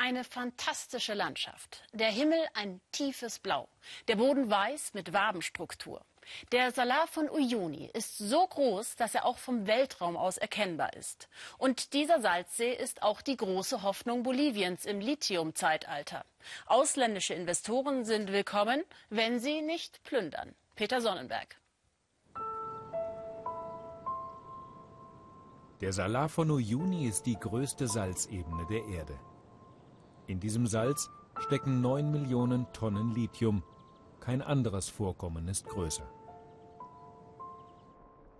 Eine fantastische Landschaft. Der Himmel ein tiefes Blau. Der Boden weiß mit Wabenstruktur. Der Salar von Uyuni ist so groß, dass er auch vom Weltraum aus erkennbar ist. Und dieser Salzsee ist auch die große Hoffnung Boliviens im Lithium-Zeitalter. Ausländische Investoren sind willkommen, wenn sie nicht plündern. Peter Sonnenberg. Der Salar von Uyuni ist die größte Salzebene der Erde. In diesem Salz stecken 9 Millionen Tonnen Lithium. Kein anderes Vorkommen ist größer.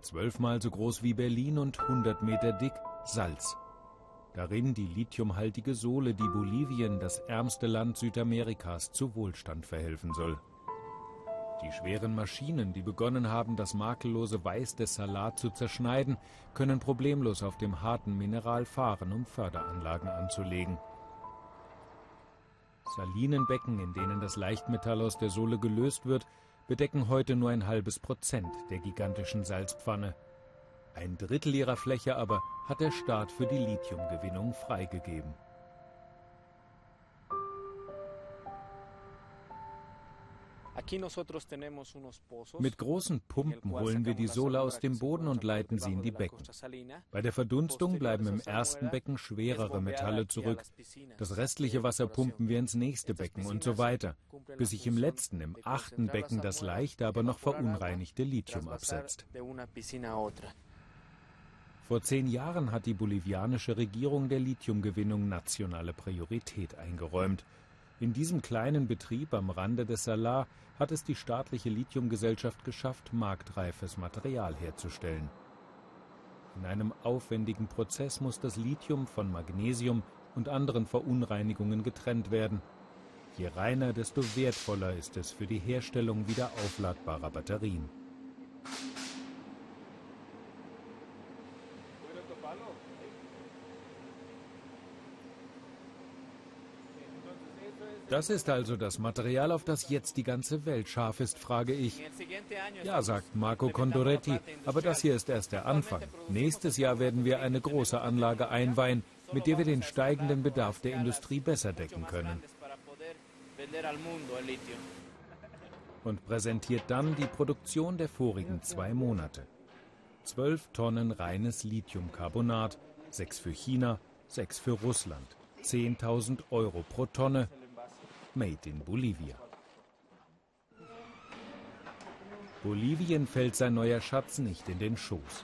Zwölfmal so groß wie Berlin und 100 Meter dick Salz. Darin die lithiumhaltige Sohle, die Bolivien, das ärmste Land Südamerikas, zu Wohlstand verhelfen soll. Die schweren Maschinen, die begonnen haben, das makellose Weiß des Salat zu zerschneiden, können problemlos auf dem harten Mineral fahren, um Förderanlagen anzulegen. Salinenbecken, in denen das Leichtmetall aus der Sohle gelöst wird, bedecken heute nur ein halbes Prozent der gigantischen Salzpfanne. Ein Drittel ihrer Fläche aber hat der Staat für die Lithiumgewinnung freigegeben. Mit großen Pumpen holen wir die Sohle aus dem Boden und leiten sie in die Becken. Bei der Verdunstung bleiben im ersten Becken schwerere Metalle zurück. Das restliche Wasser pumpen wir ins nächste Becken und so weiter, bis sich im letzten, im achten Becken das leichte, aber noch verunreinigte Lithium absetzt. Vor zehn Jahren hat die bolivianische Regierung der Lithiumgewinnung nationale Priorität eingeräumt. In diesem kleinen Betrieb am Rande des Salar hat es die staatliche Lithiumgesellschaft geschafft, marktreifes Material herzustellen. In einem aufwendigen Prozess muss das Lithium von Magnesium und anderen Verunreinigungen getrennt werden. Je reiner, desto wertvoller ist es für die Herstellung wieder aufladbarer Batterien. Das ist also das Material, auf das jetzt die ganze Welt scharf ist, frage ich. Ja, sagt Marco Condoretti, aber das hier ist erst der Anfang. Nächstes Jahr werden wir eine große Anlage einweihen, mit der wir den steigenden Bedarf der Industrie besser decken können. Und präsentiert dann die Produktion der vorigen zwei Monate. Zwölf Tonnen reines Lithiumcarbonat, sechs für China, sechs für Russland. 10.000 Euro pro Tonne, Made in Bolivia. Bolivien fällt sein neuer Schatz nicht in den Schoß.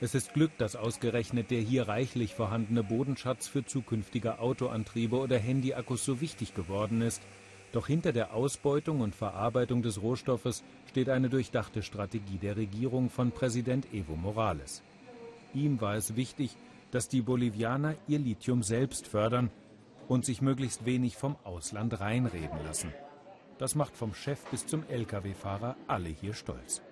Es ist Glück, dass ausgerechnet der hier reichlich vorhandene Bodenschatz für zukünftige Autoantriebe oder Handyakkus so wichtig geworden ist. Doch hinter der Ausbeutung und Verarbeitung des Rohstoffes steht eine durchdachte Strategie der Regierung von Präsident Evo Morales. Ihm war es wichtig, dass die Bolivianer ihr Lithium selbst fördern und sich möglichst wenig vom Ausland reinreden lassen. Das macht vom Chef bis zum Lkw-Fahrer alle hier stolz.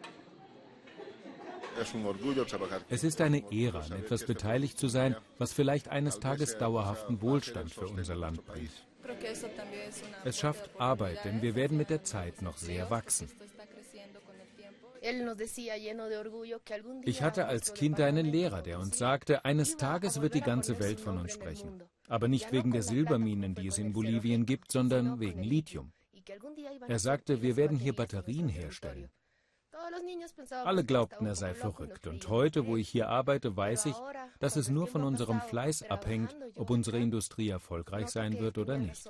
Es ist eine Ehre, an etwas beteiligt zu sein, was vielleicht eines Tages dauerhaften Wohlstand für unser Land bringt. Es schafft Arbeit, denn wir werden mit der Zeit noch sehr wachsen. Ich hatte als Kind einen Lehrer, der uns sagte, eines Tages wird die ganze Welt von uns sprechen. Aber nicht wegen der Silberminen, die es in Bolivien gibt, sondern wegen Lithium. Er sagte, wir werden hier Batterien herstellen. Alle glaubten, er sei verrückt. Und heute, wo ich hier arbeite, weiß ich, dass es nur von unserem Fleiß abhängt, ob unsere Industrie erfolgreich sein wird oder nicht.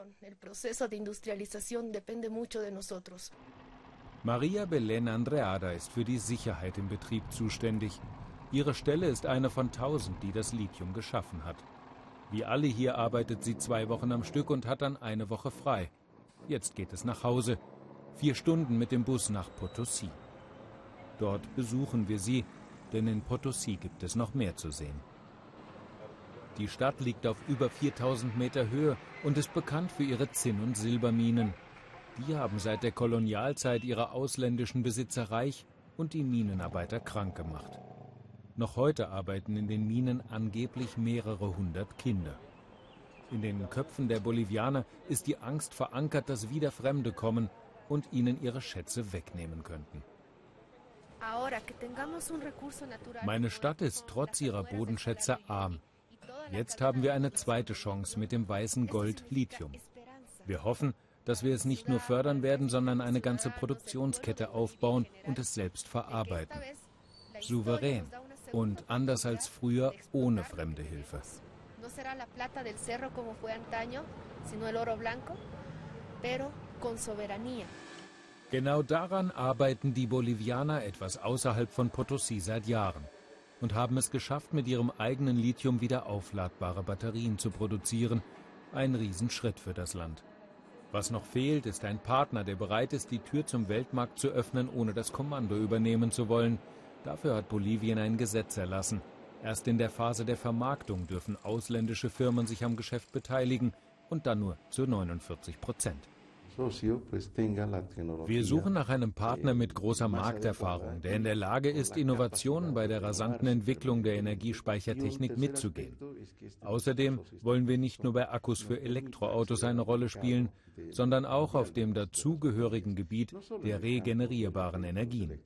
Maria Belén Andreada ist für die Sicherheit im Betrieb zuständig. Ihre Stelle ist eine von tausend, die das Lithium geschaffen hat. Wie alle hier arbeitet sie zwei Wochen am Stück und hat dann eine Woche frei. Jetzt geht es nach Hause. Vier Stunden mit dem Bus nach Potosí. Dort besuchen wir sie, denn in Potosí gibt es noch mehr zu sehen. Die Stadt liegt auf über 4000 Meter Höhe und ist bekannt für ihre Zinn- und Silberminen. Die haben seit der Kolonialzeit ihre ausländischen Besitzer reich und die Minenarbeiter krank gemacht. Noch heute arbeiten in den Minen angeblich mehrere hundert Kinder. In den Köpfen der Bolivianer ist die Angst verankert, dass wieder Fremde kommen und ihnen ihre Schätze wegnehmen könnten. Meine Stadt ist trotz ihrer Bodenschätze arm. Jetzt haben wir eine zweite Chance mit dem weißen Gold Lithium. Wir hoffen, dass wir es nicht nur fördern werden, sondern eine ganze Produktionskette aufbauen und es selbst verarbeiten. Souverän und anders als früher ohne fremde Hilfe. Genau daran arbeiten die Bolivianer etwas außerhalb von Potosí seit Jahren und haben es geschafft, mit ihrem eigenen Lithium wieder aufladbare Batterien zu produzieren. Ein Riesenschritt für das Land. Was noch fehlt, ist ein Partner, der bereit ist, die Tür zum Weltmarkt zu öffnen, ohne das Kommando übernehmen zu wollen. Dafür hat Bolivien ein Gesetz erlassen. Erst in der Phase der Vermarktung dürfen ausländische Firmen sich am Geschäft beteiligen und dann nur zu 49 Prozent. Wir suchen nach einem Partner mit großer Markterfahrung, der in der Lage ist, Innovationen bei der rasanten Entwicklung der Energiespeichertechnik mitzugehen. Außerdem wollen wir nicht nur bei Akkus für Elektroautos eine Rolle spielen, sondern auch auf dem dazugehörigen Gebiet der regenerierbaren Energien.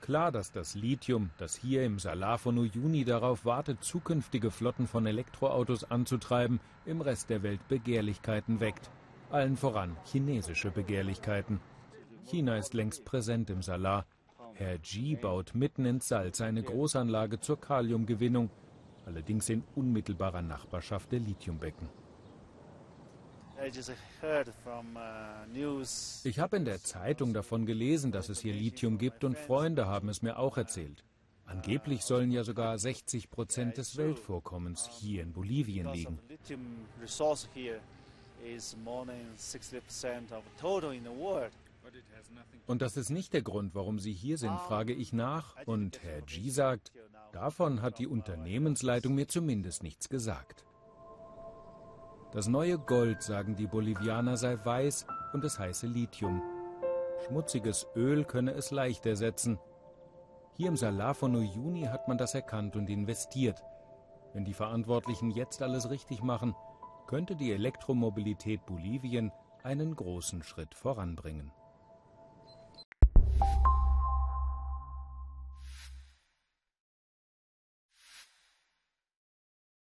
Klar, dass das Lithium, das hier im Salar von Uyuni darauf wartet, zukünftige Flotten von Elektroautos anzutreiben, im Rest der Welt Begehrlichkeiten weckt. Allen voran chinesische Begehrlichkeiten. China ist längst präsent im Salar. Herr Ji baut mitten ins Salz eine Großanlage zur Kaliumgewinnung, allerdings in unmittelbarer Nachbarschaft der Lithiumbecken. Uh, ich habe in der Zeitung davon gelesen, dass es hier Lithium gibt und Freunde haben es mir auch erzählt. Angeblich sollen ja sogar 60 Prozent des Weltvorkommens hier in Bolivien liegen. Und das ist nicht der Grund, warum Sie hier sind, frage ich nach. Und Herr G sagt, davon hat die Unternehmensleitung mir zumindest nichts gesagt. Das neue Gold, sagen die Bolivianer, sei weiß und es heiße Lithium. Schmutziges Öl könne es leicht ersetzen. Hier im Salar von Uyuni hat man das erkannt und investiert. Wenn die Verantwortlichen jetzt alles richtig machen, könnte die Elektromobilität Bolivien einen großen Schritt voranbringen.